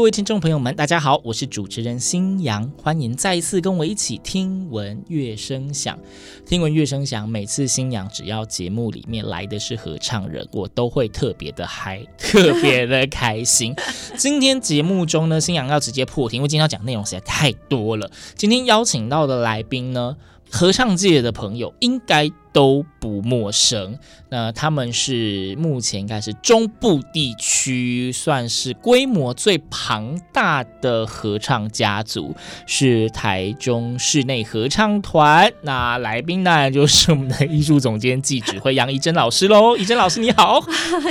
各位听众朋友们，大家好，我是主持人新阳，欢迎再一次跟我一起听闻乐声响。听闻乐声响，每次新阳只要节目里面来的是合唱人，我都会特别的嗨，特别的开心。今天节目中呢，新阳要直接破题，因为今天要讲内容实在太多了。今天邀请到的来宾呢，合唱界的朋友应该都不陌生。那他们是目前应该是中部地区算是规模最庞大的合唱家族，是台中室内合唱团。那来宾当然就是我们的艺术总监暨指挥杨怡珍老师喽。怡珍老师你好，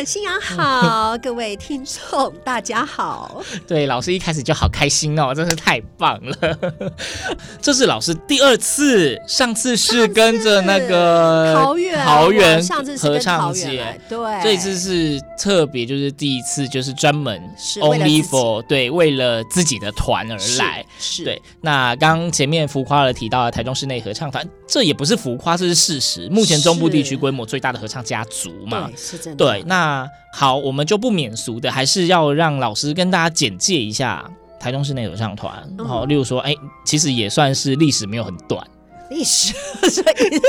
新阳好，各位听众大家好。对，老师一开始就好开心哦，真是太棒了。这是老师第二次，上次是跟着那个桃园，桃园上次是合唱节，对，这一次是特别，就是第一次，就是专门是 only for 对，为了自己的团而来。是是对，那刚刚前面浮夸了提到了台中室内合唱团，这也不是浮夸，这是事实。目前中部地区规模最大的合唱家族嘛对，，是真的。对。那好，我们就不免俗的，还是要让老师跟大家简介一下台中室内合唱团。嗯好，例如说，哎，其实也算是历史没有很短。历史，所以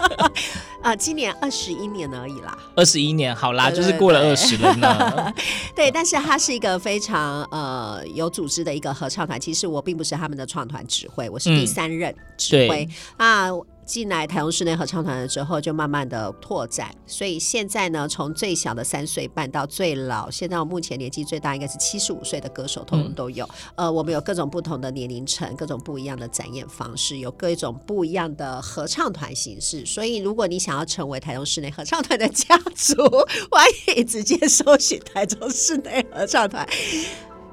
啊，今年二十一年而已啦。二十一年，好啦，对就是过了对二十了呢。对，但是它是一个非常呃有组织的一个合唱团。其实我并不是他们的创团指挥，我是第三任指挥。对那进来台中室内合唱团了之后，就慢慢的拓展。所以现在呢，从最小的三岁半到最老，现在我目前年纪最大应该是七十五岁的歌手，通通都有。呃，我们有各种不同的年龄层，各种不一样的展演方式，有各种不一样的合唱团形式。所以，如果你想要成为台中室内合唱团的家族，欢迎直接搜寻台中室内合唱团。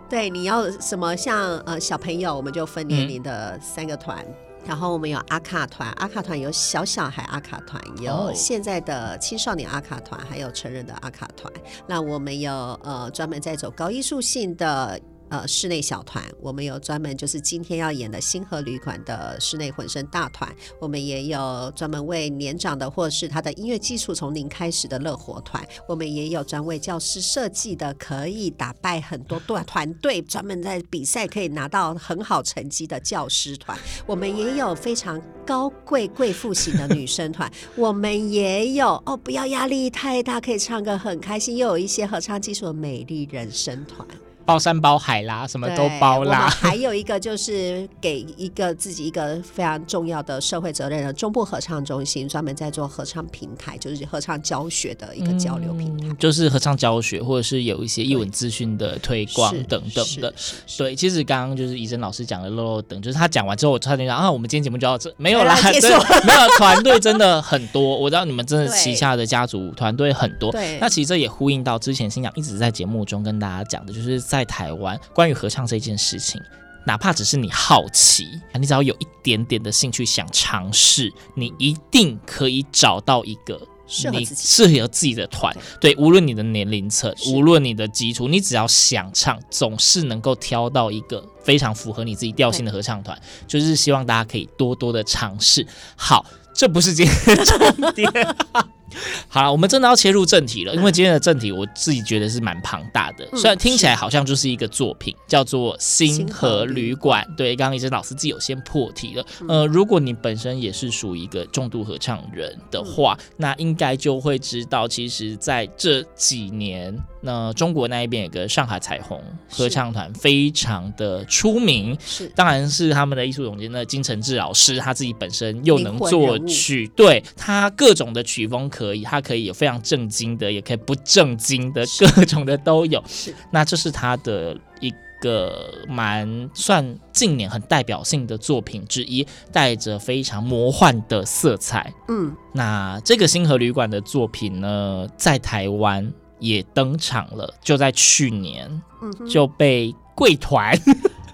对，你要什么像呃小朋友，我们就分年龄的三个团。然后我们有阿卡团，阿卡团有小小孩阿卡团，有哦现在的青少年阿卡团，还有成人的阿卡团。那我们有呃专门在走高艺术性的。呃，室内小团，我们有专门就是今天要演的星河旅馆的室内混声大团，我们也有专门为年长的或是他的音乐基础从零开始的乐活团，我们也有专为教师设计的可以打败很多队 团队，专门在比赛可以拿到很好成绩的教师团，我们也有非常高贵贵妇型的女生团，我们也有哦，不要压力太大，可以唱歌很开心，又有一些合唱技术的美丽人生团。包山包海啦，什么都包啦。还有一个就是给一个自己一个非常重要的社会责任的中部合唱中心，专门在做合唱平台，就是合唱教学的一个交流平台。嗯就是合唱教学，或者是有一些艺文资讯的推广等等的。对，其实刚刚就是怡珍老师讲的漏漏等，就是他讲完之后，我差点讲啊，我们今天节目就到这，没有啦，没有 团队真的很多，我知道你们真的旗下的家族团队很多。对那其实这也呼应到之前新阳一直在节目中跟大家讲的，就是在台湾关于合唱这件事情。哪怕只是你好奇，你只要有一点点的兴趣想尝试，你一定可以找到一个你适合自己适合自己的团。对，无论你的年龄层，无论你的基础，你只要想唱，总是能够挑到一个非常符合你自己调性的合唱团。就是希望大家可以多多的尝试。好，这不是今天的重点。好了，我们真的要切入正题了，因为今天的正题我自己觉得是蛮庞大的，嗯虽然听起来好像就是一个作品，叫做《星星河河旅旅馆》。对，刚刚怡珍老师自己有先破题了。嗯呃，如果你本身也是属于一个重度合唱人的话，那应该就会知道，其实在这几年。那中国那一边有个上海彩虹合唱团，非常的出名。是，当然是他们的艺术总监那金承志老师，他自己本身又能作曲，对他各种的曲风可以，他可以有非常正经的，也可以不正经的，各种的都有。是，那这是他的一个蛮算近年很代表性的作品之一，带着非常魔幻的色彩。嗯，那这个星河旅馆的作品呢，在台湾。也登场了，就在去年，嗯、就被贵团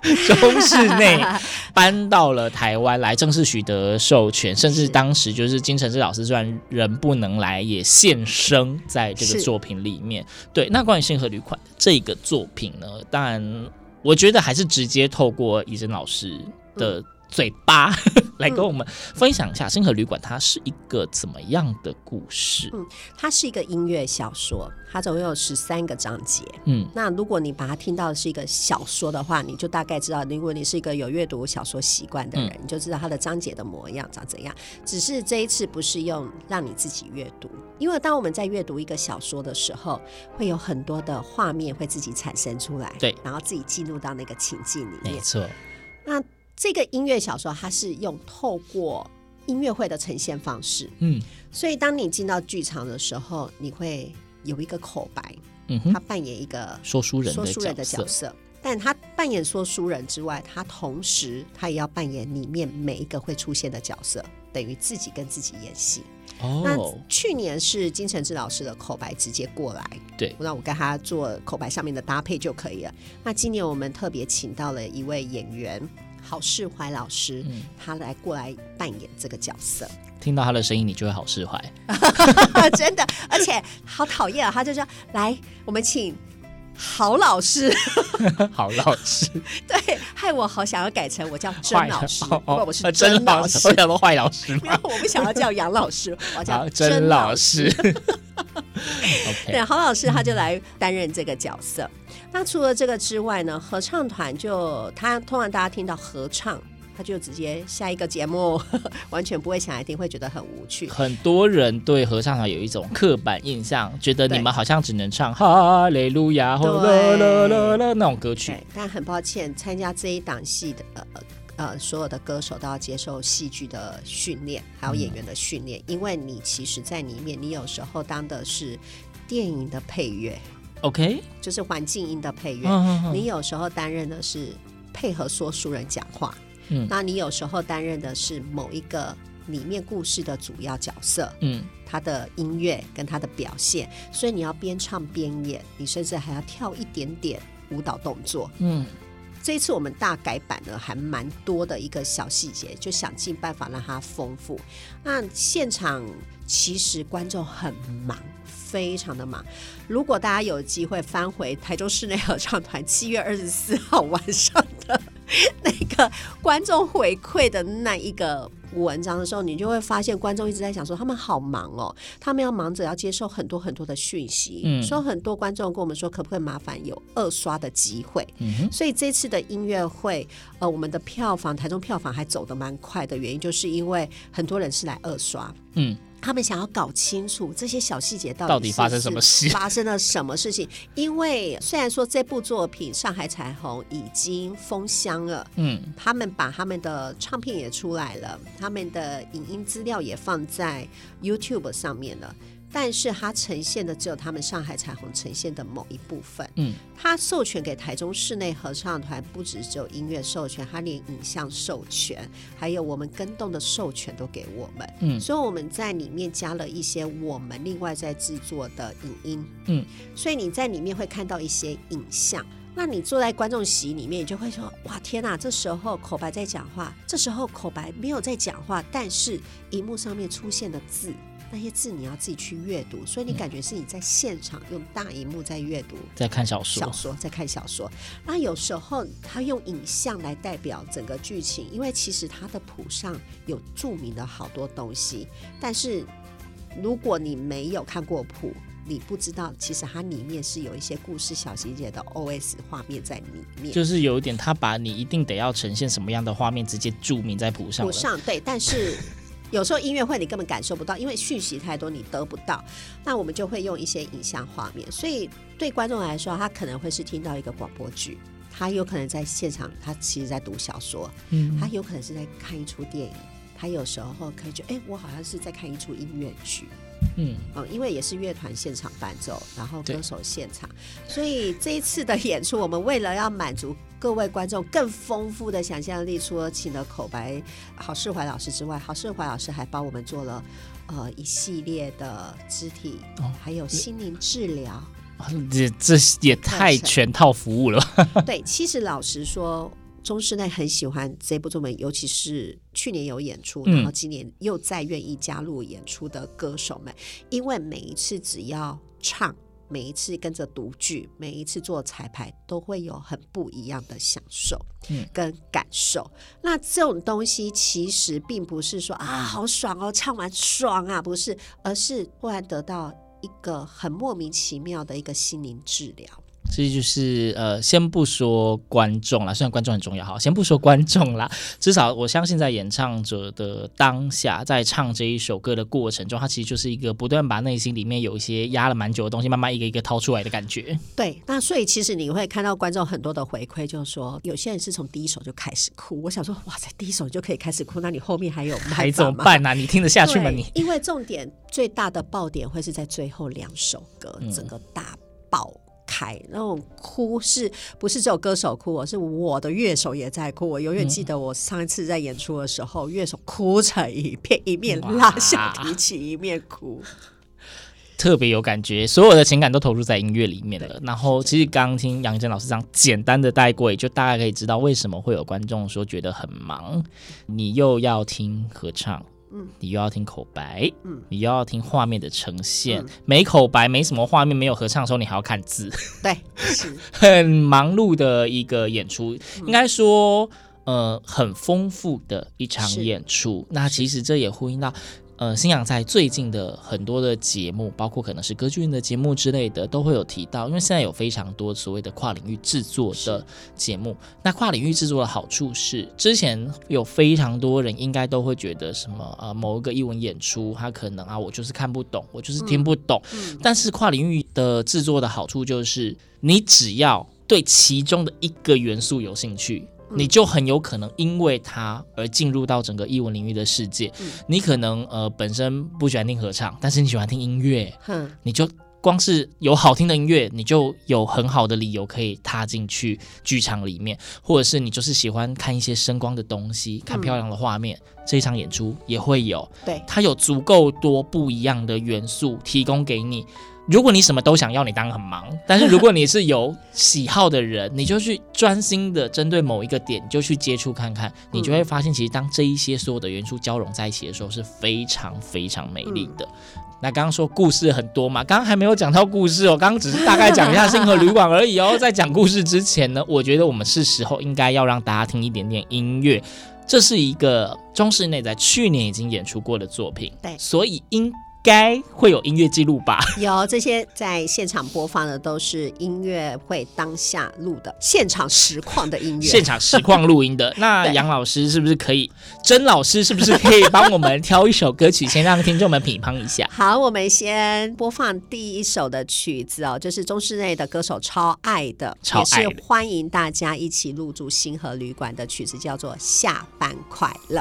中室内搬到了台湾来，正式取得授权，甚至当时就是金承志老师虽然人不能来，也现身在这个作品里面。对，那关于星河旅馆这个作品呢，当然我觉得还是直接透过怡珍老师的、嗯。嘴巴来跟我们分享一下《星河旅馆》，它是一个怎么样的故事？嗯，它是一个音乐小说，它总共有十三个章节。嗯，那如果你把它听到的是一个小说的话，你就大概知道，如果你是一个有阅读小说习惯的人，嗯，你就知道它的章节的模样长怎样。只是这一次不是用让你自己阅读，因为当我们在阅读一个小说的时候，会有很多的画面会自己产生出来，对，然后自己进入到那个情境里面。没错，那。这个音乐小说，它是用透过音乐会的呈现方式，嗯，所以当你进到剧场的时候，你会有一个口白，嗯哼，他扮演一个说书人说书人的角色，但他扮演说书人之外，他同时他也要扮演里面每一个会出现的角色，等于自己跟自己演戏。哦，那去年是金承志老师的口白直接过来，对，那我跟他做口白上面的搭配就可以了。那今年我们特别请到了一位演员。郝世怀老师，嗯，他来过来扮演这个角色。听到他的声音，你就会好释怀，真的，而且好讨厌啊！他就说：“来，我们请郝老师。”郝老师，对，害我好想要改成我叫甄老师，哦哦、我是甄老师，我叫做坏老师。没有，我不想要叫杨老师，我叫甄老师。对，郝老师他就来担任这个角色。那除了这个之外呢，合唱团就他通常大家听到合唱，他就直接下一个节目，完全不会想来听，会觉得很无趣。很多人对合唱团有一种刻板印象，觉得你们好像只能唱哈利路亚或啦啦啦啦那种歌曲。但很抱歉，参加这一档戏的呃呃所有的歌手都要接受戏剧的训练，还有演员的训练，因为你其实在里面，你有时候当的是电影的配乐。OK，就是环境音的配乐。Oh, 你有时候担任的是配合说书人讲话，嗯，那你有时候担任的是某一个里面故事的主要角色，嗯，他的音乐跟他的表现，所以你要边唱边演，你甚至还要跳一点点舞蹈动作，嗯。这一次我们大改版呢，还蛮多的一个小细节，就想尽办法让它丰富。那现场其实观众很忙，非常的忙。如果大家有机会翻回台州市内合唱团 七月二十四号晚上的那个观众回馈的那一个。文章的时候，你就会发现观众一直在想说，他们好忙哦，他们要忙着要接受很多很多的讯息。嗯，所以很多观众跟我们说，可不可以麻烦有二刷的机会？嗯，所以这次的音乐会，呃，我们的票房，台中票房还走得蛮快的原因，就是因为很多人是来二刷。嗯。他们想要搞清楚这些小细节到底，到底发生什么事，发生了什么事情？因为虽然说这部作品《上海彩虹》已经封箱了，嗯，他们把他们的唱片也出来了，他们的影音资料也放在 YouTube 上面了。但是它呈现的只有他们上海彩虹呈现的某一部分。嗯，它授权给台中室内合唱团，不只只有音乐授权，它连影像授权，还有我们跟动的授权都给我们。嗯，所以我们在里面加了一些我们另外在制作的影音。嗯，所以你在里面会看到一些影像。那你坐在观众席里面，你就会说：哇，天哪！这时候口白在讲话，这时候口白没有在讲话，但是荧幕上面出现的字。那些字你要自己去阅读，所以你感觉是你在现场用大荧幕在阅读，在看小说，小说在看小说。那有时候他用影像来代表整个剧情，因为其实他的谱上有著名的好多东西，但是如果你没有看过谱，你不知道其实它里面是有一些故事小细节的 OS 画面在里面，就是有一点他把你一定得要呈现什么样的画面直接注明在谱上。谱上对，但是。有时候音乐会你根本感受不到，因为讯息太多，你得不到。那我们就会用一些影像画面，所以对观众来说，他可能会是听到一个广播剧，他有可能在现场，他其实在读小说，嗯，他有可能是在看一出电影，他有时候可以觉得，哎，我好像是在看一出音乐剧。嗯，嗯，因为也是乐团现场伴奏，然后歌手现场，所以这一次的演出，我们为了要满足各位观众更丰富的想象力，除了请了口白郝世怀老师之外，郝世怀老师还帮我们做了呃一系列的肢体，哦、还有心灵治疗，这这也太全套服务了。对，其实老实说。中视内很喜欢这部作品，尤其是去年有演出，然后今年又再愿意加入演出的歌手们，因为每一次只要唱，每一次跟着读剧，每一次做彩排，都会有很不一样的享受跟感受。嗯、那这种东西其实并不是说啊好爽哦，唱完爽啊，不是，而是忽然得到一个很莫名其妙的一个心灵治疗。这就是呃，先不说观众啦，虽然观众很重要哈，先不说观众啦，至少我相信在演唱者的当下，在唱这一首歌的过程中，他其实就是一个不断把内心里面有一些压了蛮久的东西，慢慢一个一个掏出来的感觉。对，那所以其实你会看到观众很多的回馈，就是说有些人是从第一首就开始哭。我想说，哇塞，第一首就可以开始哭，那你后面还有还怎么办呢、啊？你听得下去吗？你因为重点最大的爆点会是在最后两首歌，整个大爆。嗯开那种哭是不是只有歌手哭？我是我的乐手也在哭。我永远记得我上一次在演出的时候，乐手哭成一片，一面拉小提琴，一面哭，特别有感觉，所有的情感都投入在音乐里面了。然后，其实刚听杨怡真老师这样简单的带过，也就大概可以知道为什么会有观众说觉得很忙。你又要听合唱。嗯，你又要听口白，嗯，你又要听画面的呈现，嗯、没口白，没什么画面，没有合唱的时候，你还要看字，对，是。很忙碌的一个演出，嗯、应该说，呃，很丰富的一场演出。那其实这也呼应到。呃，新氧在最近的很多的节目，包括可能是歌剧院的节目之类的，都会有提到。因为现在有非常多所谓的跨领域制作的节目，那跨领域制作的好处是，之前有非常多人应该都会觉得什么呃，某一个艺文演出，他可能啊，我就是看不懂，我就是听不懂。嗯嗯、但是跨领域的制作的好处就是，你只要对其中的一个元素有兴趣。你就很有可能因为它而进入到整个艺文领域的世界。嗯、你可能呃本身不喜欢听合唱，但是你喜欢听音乐，嗯、你就光是有好听的音乐，你就有很好的理由可以踏进去剧场里面，或者是你就是喜欢看一些声光的东西，看漂亮的画面，嗯、这一场演出也会有。对，它有足够多不一样的元素提供给你。如果你什么都想要，你当然很忙；但是如果你是有喜好的人，你就去专心的针对某一个点，就去接触看看，你就会发现，其实当这一些所有的元素交融在一起的时候，是非常非常美丽的。嗯、那刚刚说故事很多嘛，刚刚还没有讲到故事哦，刚刚只是大概讲一下星河旅馆而已哦。在讲故事之前呢，我觉得我们是时候应该要让大家听一点点音乐。这是一个中室内在去年已经演出过的作品，对，所以应。该会有音乐记录吧？有这些在现场播放的都是音乐会当下录的现场实况的音乐，现场实况录音的。那杨老师是不是可以？甄老师是不是可以帮我们挑一首歌曲，先让听众们品尝一下？好，我们先播放第一首的曲子哦，就是中室内的歌手超爱的，超爱的，也是欢迎大家一起入住星河旅馆的曲子，叫做《下班快乐》。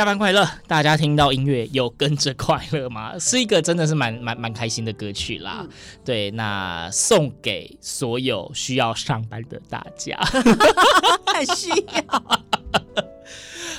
下班快乐！大家听到音乐有跟着快乐吗？是一个真的是蛮蛮蛮开心的歌曲啦。嗯、对，那送给所有需要上班的大家，太需要。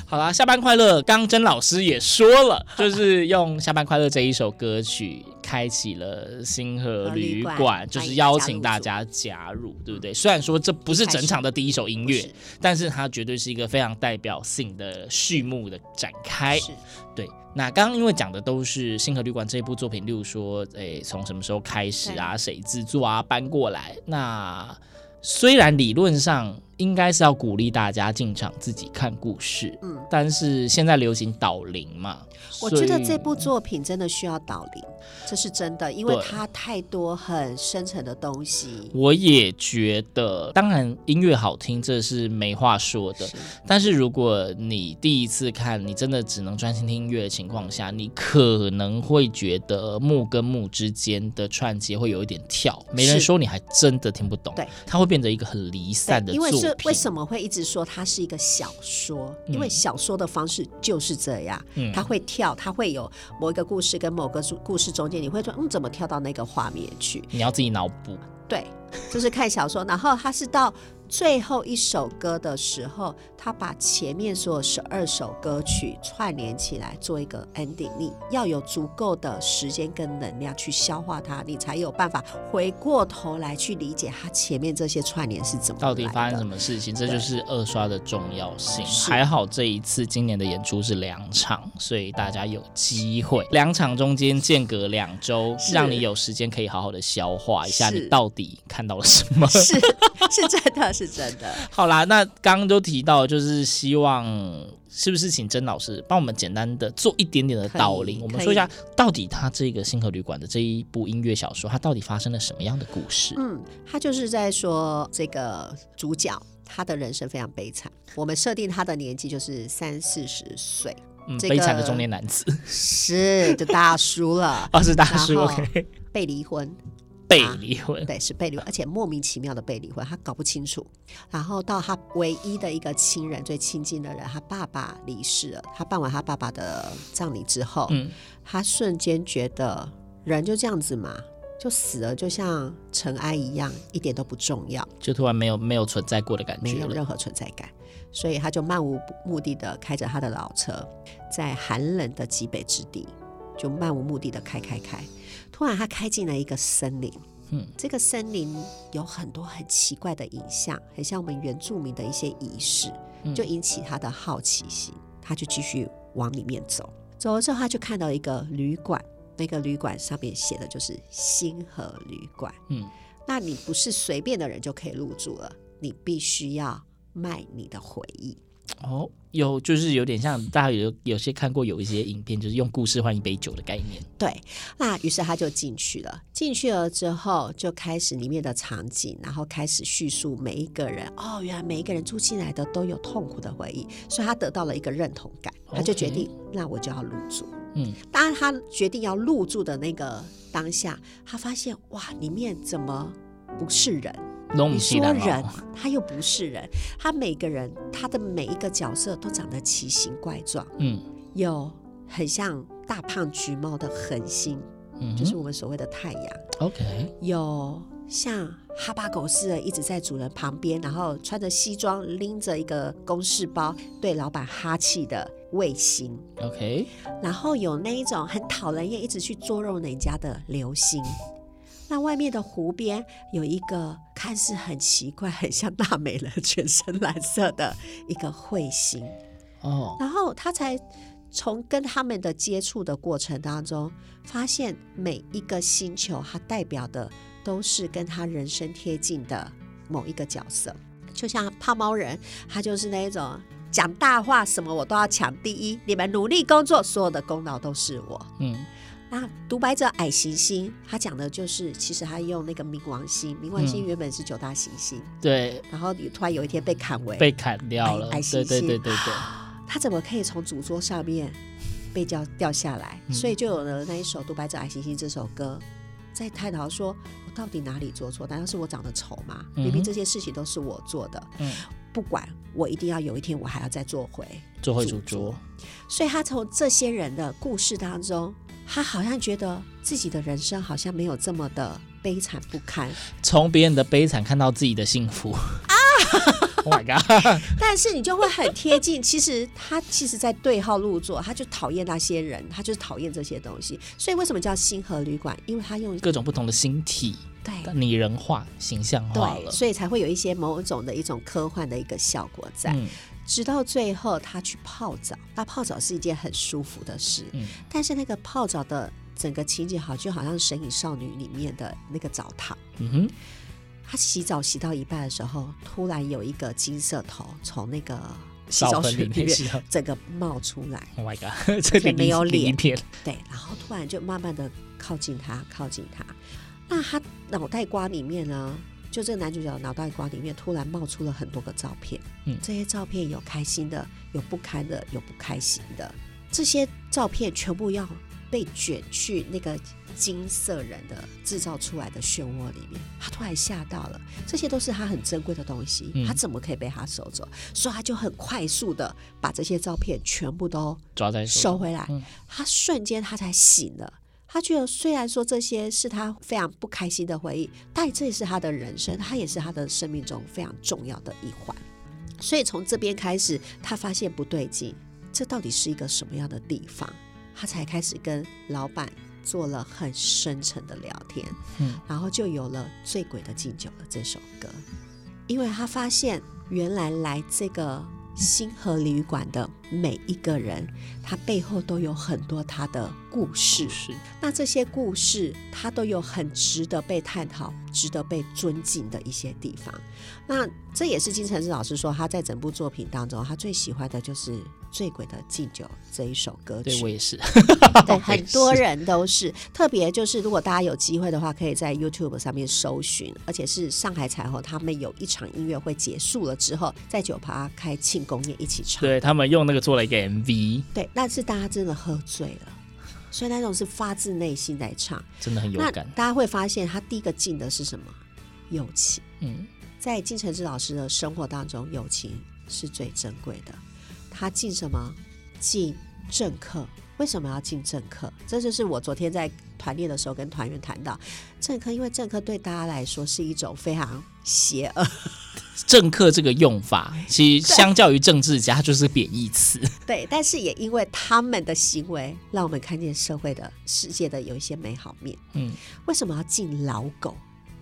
好啦，下班快乐！刚甄老师也说了，就是用《下班快乐》这一首歌曲。开启了星河旅馆，就是邀请大家加入，对不对？虽然说这不是整场的第一首音乐，但是它绝对是一个非常代表性的序幕的展开。是对，那刚刚因为讲的都是星河旅馆这一部作品，例如说，诶，从什么时候开始啊？谁制作啊？搬过来？那虽然理论上应该是要鼓励大家进场自己看故事，嗯，但是现在流行导聆嘛。我觉得这部作品真的需要导聆，这是真的，因为它太多很深层的东西。我也觉得，当然音乐好听，这是没话说的。是但是如果你第一次看，你真的只能专心听音乐的情况下，你可能会觉得幕跟幕之间的串接会有一点跳。没人说你还真的听不懂。对，它会变得一个很离散的作品。因为是为什么会一直说它是一个小说？因为小说的方式就是这样，嗯，它会跳。它会有某一个故事跟某个故事中间，你会说，嗯，怎么跳到那个画面去？你要自己脑补。对，就是看小说，然后它是到。最后一首歌的时候，他把前面所有十二首歌曲串联起来做一个 ending。你要有足够的时间跟能量去消化它，你才有办法回过头来去理解它前面这些串联是怎么。到底发生什么事情？这就是二刷的重要性。还好这一次今年的演出是两场，所以大家有机会两场中间间隔两周，让你有时间可以好好的消化一下，你到底看到了什么？是 是真的。是真的。好啦，那刚刚都提到，就是希望是不是请甄老师帮我们简单的做一点点的导聆，我们说一下到底他这个星河旅馆的这一部音乐小说，它到底发生了什么样的故事？嗯，他就是在说这个主角他的人生非常悲惨，我们设定他的年纪就是三四十岁，嗯，悲惨的中年男子是就大叔了，哦，是大叔，OK，被离婚。被离婚，对，是被离婚，而且莫名其妙的被离婚，他搞不清楚。然后到他唯一的一个亲人，最亲近的人，他爸爸离世了。他办完他爸爸的葬礼之后，嗯，他瞬间觉得人就这样子嘛，就死了，就像尘埃一样，一点都不重要，就突然没有没有存在过的感觉，没有任何存在感。所以他就漫无目的的开着他的老车，在寒冷的极北之地，就漫无目的的开开开。突然，他开进了一个森林。嗯，这个森林有很多很奇怪的影像，很像我们原住民的一些仪式，就引起他的好奇心。他就继续往里面走。走了之后，他就看到一个旅馆，那个旅馆上面写的就是星河旅馆。嗯，那你不是随便的人就可以入住了，你必须要卖你的回忆。哦，有就是有点像大家有有些看过有一些影片，就是用故事换一杯酒的概念。对，那于是他就进去了，进去了之后就开始里面的场景，然后开始叙述每一个人。哦，原来每一个人住进来的都有痛苦的回忆，所以他得到了一个认同感，他就决定.那我就要入住。嗯，当然他决定要入住的那个当下，他发现哇，里面怎么不是人？你说人，他又不是人。他每个人，他的每一个角色都长得奇形怪状。嗯，有很像大胖橘猫的恒星，嗯，就是我们所谓的太阳。OK，有像哈巴狗似的一直在主人旁边，然后穿着西装，拎着一个公事包，对老板哈气的卫星。OK，然后有那一种很讨人厌，一直去捉弄人家的流星。那外面的湖边有一个看似很奇怪、很像大美人、全身蓝色的一个彗星哦，然后他才从跟他们的接触的过程当中，发现每一个星球它代表的都是跟他人生贴近的某一个角色，就像胖猫人，他就是那一种讲大话，什么我都要抢第一，你们努力工作，所有的功劳都是我，嗯。那独白者矮行星，他讲的就是，其实他用那个冥王星，冥王星原本是九大行星，嗯、对，然后突然有一天被砍为被砍掉了，矮行星，对对对对对，他怎么可以从主桌上面被掉掉下来？嗯、所以就有了那一首《独白者矮行星》这首歌，在探讨说，我到底哪里做错？难道是我长得丑吗？明明这些事情都是我做的。嗯，不管，我一定要有一天我还要再做回做回主桌。所以他从这些人的故事当中，他好像觉得自己的人生好像没有这么的悲惨不堪，从别人的悲惨看到自己的幸福啊！Oh my god！但是你就会很贴近，其实他其实在对号入座，他就讨厌那些人，他就是讨厌这些东西。所以为什么叫星河旅馆？因为他用各种不同的星体，对，拟人化、形象化了，所以才会有一些某种的一种科幻的一个效果在。嗯直到最后，他去泡澡。那泡澡是一件很舒服的事，嗯，但是那个泡澡的整个情景好，就好像《神隐少女》里面的那个澡堂。嗯哼，他洗澡洗到一半的时候，突然有一个金色头从那个洗澡水里面整个冒出来。Oh my god！这里没有脸，对，然后突然就慢慢的靠近他，靠近他。那他脑袋瓜里面呢？就这个男主角脑袋瓜里面突然冒出了很多个照片，嗯，这些照片有开心的，有不堪的，有不开心的，这些照片全部要被卷去那个金色人的制造出来的漩涡里面。他突然吓到了，这些都是他很珍贵的东西，他怎么可以被他收走？所以他就很快速的把这些照片全部都抓在收回来，他瞬间他才醒了。他觉得，虽然说这些是他非常不开心的回忆，但这也是他的人生，他也是他的生命中非常重要的一环。所以从这边开始，他发现不对劲，这到底是一个什么样的地方？他才开始跟老板做了很深沉的聊天，嗯，然后就有了《醉鬼的敬酒》了这首歌，因为他发现原来来这个。星河旅馆的每一个人，他背后都有很多他的故事。是，那这些故事，他都有很值得被探讨、值得被尊敬的一些地方。那这也是金承志老师说，他在整部作品当中，他最喜欢的就是。醉鬼的敬酒这一首歌曲，对我也是，对 很多人都是。特别就是，如果大家有机会的话，可以在 YouTube 上面搜寻，而且是上海彩虹他们有一场音乐会结束了之后，在酒吧开庆功宴一起唱。对他们用那个做了一个 MV，对，但是大家真的喝醉了，所以那种是发自内心在唱，真的很有感。大家会发现，他第一个敬的是什么？友情。嗯，在金承志老师的生活当中，友情是最珍贵的。他进什么？进政客。为什么要进政客？这就是我昨天在团练的时候跟团员谈到政客，因为政客对大家来说是一种非常邪恶。政客这个用法，其实相较于政治家就是贬义词。对，但是也因为他们的行为，让我们看见社会的世界的有一些美好面。嗯，为什么要进老狗？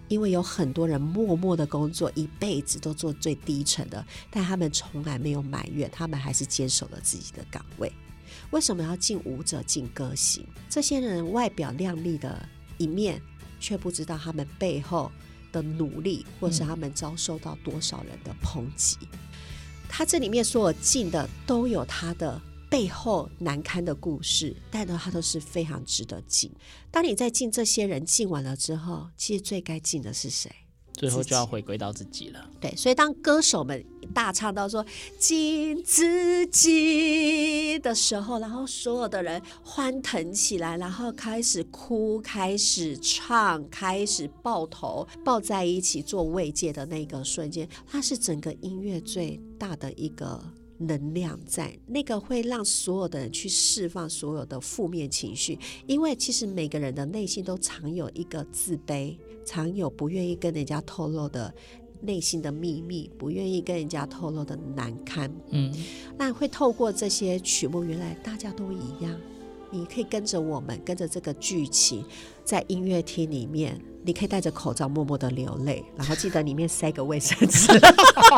因为有很多人默默的工作，一辈子都做最低层的，但他们从来没有埋怨，他们还是坚守了自己的岗位。为什么要敬舞者、敬歌星？这些人外表亮丽的一面，却不知道他们背后的努力，或是他们遭受到多少人的抨击。他这里面所有敬的，都有他的。背后难堪的故事，但呢，它都是非常值得敬。当你在敬这些人敬完了之后，其实最该敬的是谁？最后就要回归到自己了。对，所以当歌手们大唱到说“敬自己”的时候，然后所有的人欢腾起来，然后开始哭，开始唱，开始抱头抱在一起做慰藉的那个瞬间，它是整个音乐最大的一个。能量在那个会让所有的人去释放所有的负面情绪，因为其实每个人的内心都藏有一个自卑，藏有不愿意跟人家透露的内心的秘密，不愿意跟人家透露的难堪。嗯，那会透过这些曲目，原来大家都一样。你可以跟着我们，跟着这个剧情，在音乐厅里面，你可以戴着口罩默默的流泪，然后记得里面塞个卫生纸，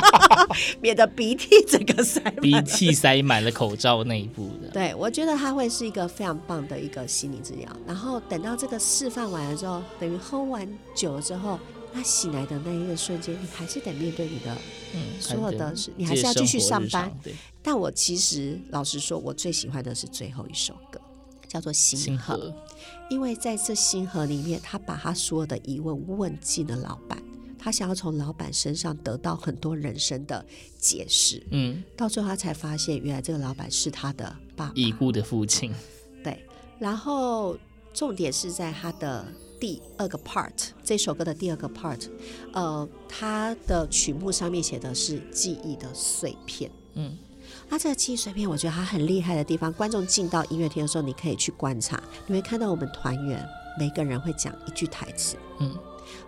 免得鼻涕整个塞满，鼻涕塞满了口罩内部的。对，我觉得它会是一个非常棒的一个心理治疗。然后等到这个示范完了之后，等于喝完酒了之后，那醒来的那一个瞬间，你还是得面对你的嗯所有的事，你还是要继续上班。但我其实老实说，我最喜欢的是最后一首歌。叫做星河，星河，因为在这星河里面，他把他所有的疑问问进了老板，他想要从老板身上得到很多人生的解释。嗯，到最后他才发现，原来这个老板是他的爸爸，已故的父亲。对，然后重点是在他的第二个 part，这首歌的第二个 part，呃，它的曲目上面写的是记忆的碎片。嗯，那这个记忆碎片，我觉得它很厉害的地方，观众进到音乐厅的时候，你可以去观察，你会看到我们团员每个人会讲一句台词。嗯，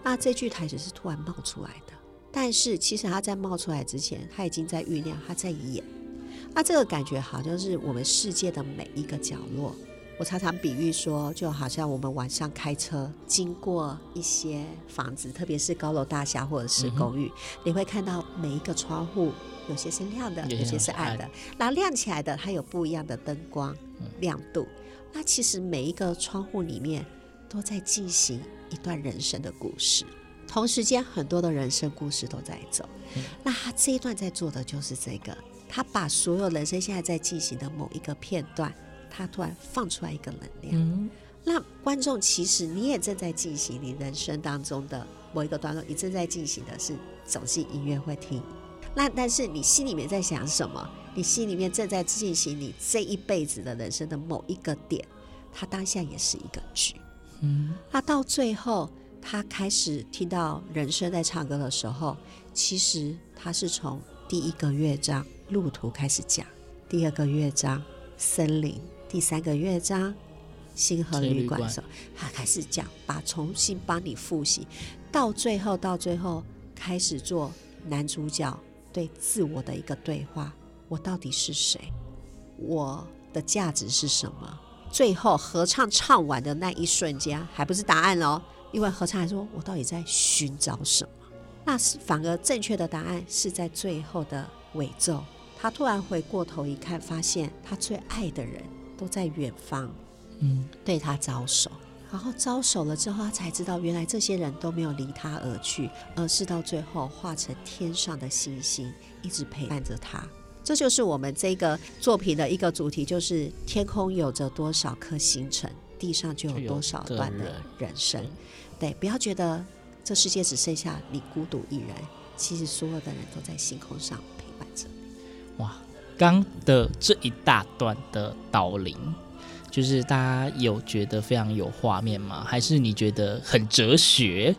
那这句台词是突然冒出来的，但是其实他在冒出来之前，他已经在酝酿，他在演。那这个感觉好像是我们世界的每一个角落。我常常比喻说，就好像我们晚上开车经过一些房子，特别是高楼大厦或者是公寓，嗯、你会看到每一个窗户，有些是亮的，有些是暗的。然后亮起来的，它有不一样的灯光亮度。那其实每一个窗户里面都在进行一段人生的故事，同时间很多的人生故事都在走。嗯、那他这一段在做的就是这个。他把所有人生现在在进行的某一个片段，他突然放出来一个能量。嗯、那观众其实你也正在进行你人生当中的某一个段落，你正在进行的是走进音乐会厅。那但是你心里面在想什么？你心里面正在进行你这一辈子的人生的某一个点，他当下也是一个剧。嗯，那到最后他开始听到人声在唱歌的时候，其实他是从第一个乐章。路途开始讲，第二个乐章森林，第三个乐章星河旅馆的时候，他开始讲，把重新帮你复习，到最后到最后开始做男主角对自我的一个对话：我到底是谁？我的价值是什么？最后合唱唱完的那一瞬间，还不是答案哦，因为合唱还说：我到底在寻找什么？那是反而正确的答案是在最后的尾奏。他突然回过头一看，发现他最爱的人都在远方，嗯，对他招手。然后招手了之后，他才知道原来这些人都没有离他而去，而是到最后化成天上的星星，一直陪伴着他。这就是我们这个作品的一个主题，就是天空有着多少颗星辰，地上就有多少段的人生。对，不要觉得这世界只剩下你孤独一人，其实所有的人都在星空上陪伴着你。哇，刚的这一大段的导聆，就是大家有觉得非常有画面吗？还是你觉得很哲学？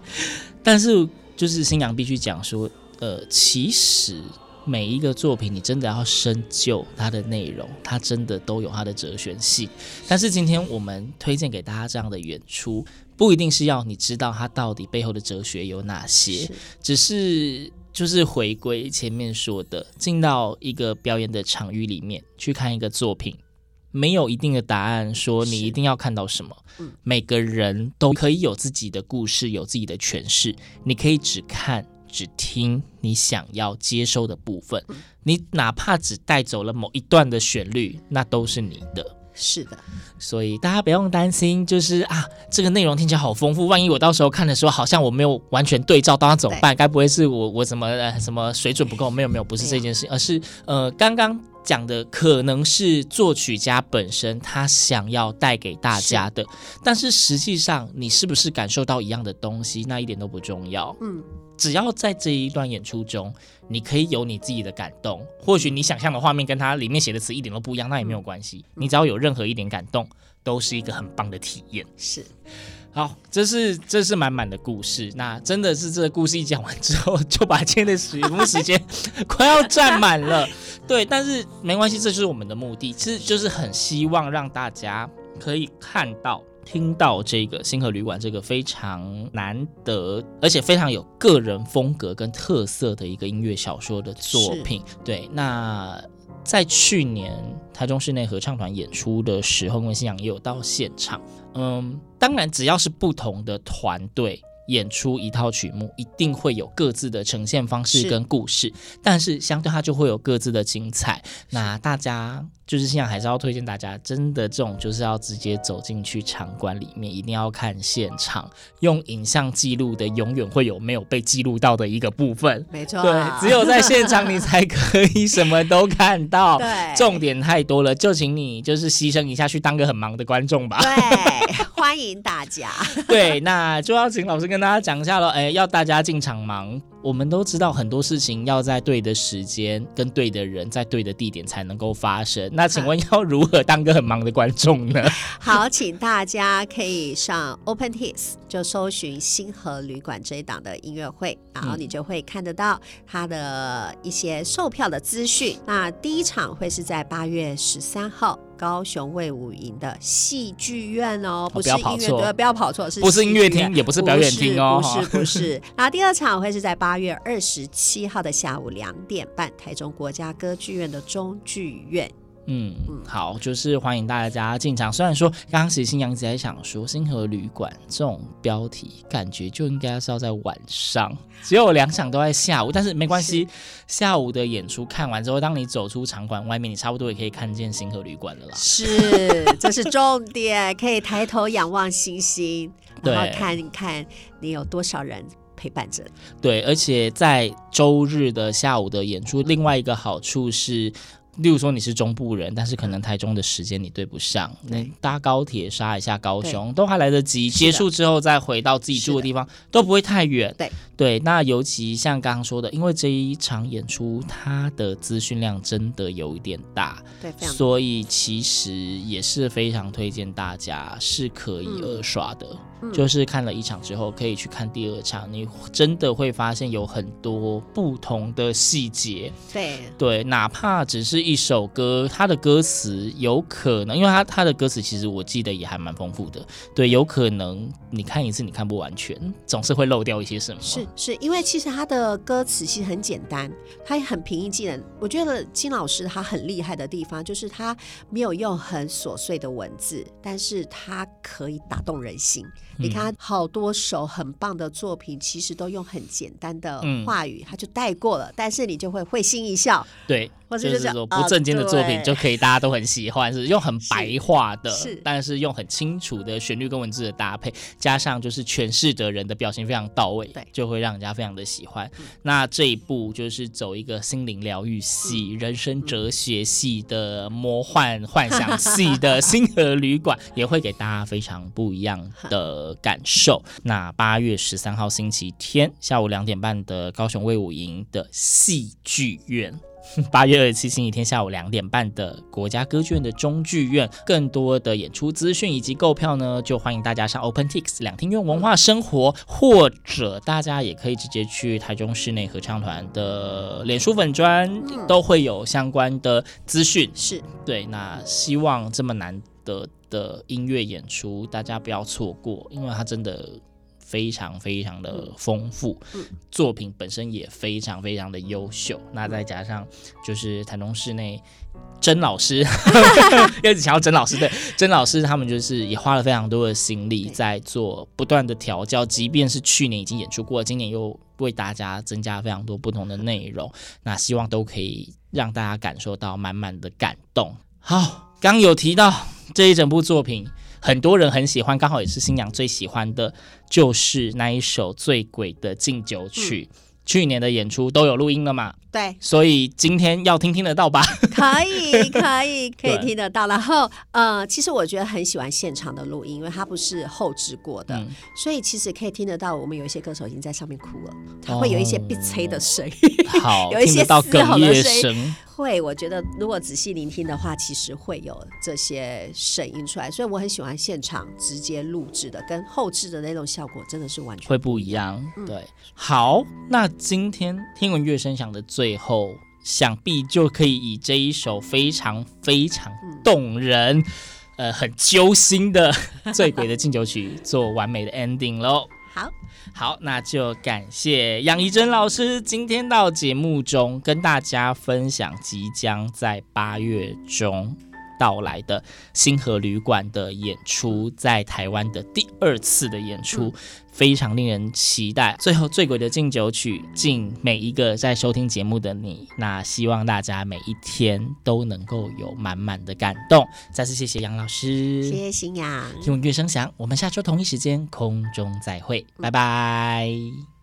但是就是星洋必须讲说，呃，其实每一个作品，你真的要深究它的内容，它真的都有它的哲学性。但是今天我们推荐给大家这样的演出，不一定是要你知道它到底背后的哲学有哪些，是只是。就是回归前面说的，进到一个表演的场域里面去看一个作品，没有一定的答案，说你一定要看到什么。嗯，每个人都可以有自己的故事，有自己的诠释。你可以只看、只听你想要接收的部分，你哪怕只带走了某一段的旋律，那都是你的。是的，所以大家不用担心，就是啊，这个内容听起来好丰富，万一我到时候看的时候，好像我没有完全对照到，那怎么办？该不会是我我怎么呃什么水准不够？没有没有，不是这件事，而是呃刚刚讲的可能是作曲家本身他想要带给大家的，是但是实际上你是不是感受到一样的东西，那一点都不重要。嗯。只要在这一段演出中，你可以有你自己的感动。或许你想象的画面跟他里面写的词一点都不一样，那也没有关系。你只要有任何一点感动，都是一个很棒的体验。是，好，这是这是满满的故事。那真的是这个故事一讲完之后，就把今天的节目时间 快要占满了。对，但是没关系，这就是我们的目的，其实就是很希望让大家可以看到。听到这个星河旅馆这个非常难得，而且非常有个人风格跟特色的一个音乐小说的作品。对，那在去年台中室内合唱团演出的时候，因为星洋也有到现场。嗯，当然只要是不同的团队。演出一套曲目，一定会有各自的呈现方式跟故事，是但是相对它就会有各自的精彩。那大家就是现在还是要推荐大家，真的这种就是要直接走进去场馆里面，一定要看现场，用影像记录的，永远会有没有被记录到的一个部分。没错，对，只有在现场你才可以什么都看到。对，重点太多了，就请你就是牺牲一下，去当个很忙的观众吧。对，欢迎大家。对，那就要请老师跟。跟大家讲一下喽，哎，要大家进场忙。我们都知道很多事情要在对的时间、跟对的人、在对的地点才能够发生。那请问要如何当个很忙的观众呢？好，请大家可以上 OpenTix 就搜寻星河旅馆这一档的音乐会，然后你就会看得到它的一些售票的资讯。那第一场会是在八月十三号。高雄卫武营的戏剧院哦，不是音乐对，不要跑错，是不是音乐厅，也不是表演厅哦，不是不是。然后 第二场会是在八月二十七号的下午两点半，台中国家歌剧院的中剧院。嗯，好，就是欢迎大家进场。虽然说刚刚其实星洋一直在想说，星河旅馆这种标题感觉就应该是要在晚上，只有两场都在下午，但是没关系，下午的演出看完之后，当你走出场馆外面，你差不多也可以看见星河旅馆了啦。是，这是重点，可以抬头仰望星星，然后看一看你有多少人陪伴着。对，而且在周日的下午的演出，另外一个好处是。例如说你是中部人，但是可能台中的时间你对不上，那搭高铁杀一下高雄都还来得及，结束之后再回到自己住的地方都不会太远。对对，那尤其像刚刚说的，因为这一场演出它的资讯量真的有一点大，对，所以其实也是非常推荐大家是可以二刷的。嗯就是看了一场之后，可以去看第二场，你真的会发现有很多不同的细节。对对，哪怕只是一首歌，它的歌词有可能，因为它它的歌词其实我记得也还蛮丰富的。对，有可能你看一次你看不完全，总是会漏掉一些什么。是是，因为其实它的歌词其实很简单，它也很平易近人。我觉得金老师他很厉害的地方，就是他没有用很琐碎的文字，但是他可以打动人心。你看，好多首很棒的作品，其实都用很简单的话语，他就带过了，但是你就会会心一笑。对。就是说不正经的作品就可以大家都很喜欢，是用很白话的，是，但是用很清楚的旋律跟文字的搭配，加上就是诠释的人的表情非常到位，对，就会让人家非常的喜欢。那这一部就是走一个心灵疗愈系、人生哲学系的魔幻幻想系的 星河旅馆，也会给大家非常不一样的感受。那八月十三号星期天下午两点半的高雄卫武营的戏剧院。八月二十七星期天下午两点半的国家歌剧院的中剧院，更多的演出资讯以及购票呢，就欢迎大家上 OpenTix 两厅院文化生活，或者大家也可以直接去台中室内合唱团的脸书粉专，都会有相关的资讯。是对，那希望这么难得的音乐演出，大家不要错过，因为它真的。非常非常的丰富，嗯，作品本身也非常非常的优秀。那再加上就是台中市内甄老师，一直强调甄老师，对，甄老师他们就是也花了非常多的心力在做不断的调教。即便是去年已经演出过，今年又为大家增加非常多不同的内容，那希望都可以让大家感受到满满的感动。好，刚有提到这一整部作品。很多人很喜欢，刚好也是新娘最喜欢的，就是那一首醉鬼的敬酒曲。嗯、去年的演出都有录音了嘛？对，所以今天要听听得到吧？可以，可以，可以听得到。然后，呃，其实我觉得很喜欢现场的录音，因为它不是后置过的，嗯，所以其实可以听得到。我们有一些歌手已经在上面哭了，他会有一些鼻催的声音，哦、好，有一些哽咽声。会，我觉得如果仔细聆听的话，其实会有这些声音出来。所以我很喜欢现场直接录制的，跟后置的那种效果真的是完全会不一样。对，嗯、好，那今天听闻乐声响的最最后，想必就可以以这一首非常非常动人、嗯、呃很揪心的 《醉鬼的敬酒曲》做完美的 ending 喽。好，那就感谢杨怡珍老师今天到节目中跟大家分享即将在八月中到来的星河旅馆的演出，在台湾的第二次的演出。嗯非常令人期待。最后，醉鬼的敬酒曲，敬每一个在收听节目的你。那希望大家每一天都能够有满满的感动。再次谢谢杨老师，谢谢新阳。听闻乐声响，我们下周同一时间空中再会，拜拜。